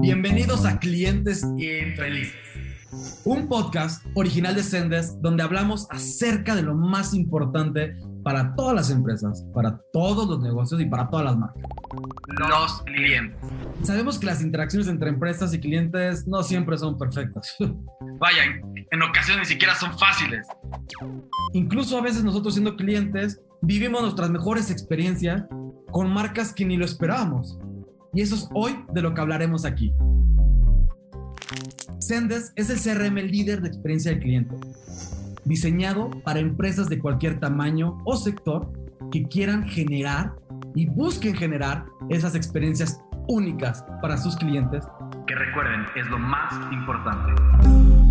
Bienvenidos a Clientes Infelices, un podcast original de Sendes donde hablamos acerca de lo más importante para todas las empresas, para todos los negocios y para todas las marcas. Los clientes. Sabemos que las interacciones entre empresas y clientes no siempre son perfectas. Vaya, en ocasiones ni siquiera son fáciles. Incluso a veces nosotros siendo clientes vivimos nuestras mejores experiencias con marcas que ni lo esperábamos. Y eso es hoy de lo que hablaremos aquí. Sendes es el CRM líder de experiencia del cliente, diseñado para empresas de cualquier tamaño o sector que quieran generar y busquen generar esas experiencias únicas para sus clientes. Que recuerden, es lo más importante.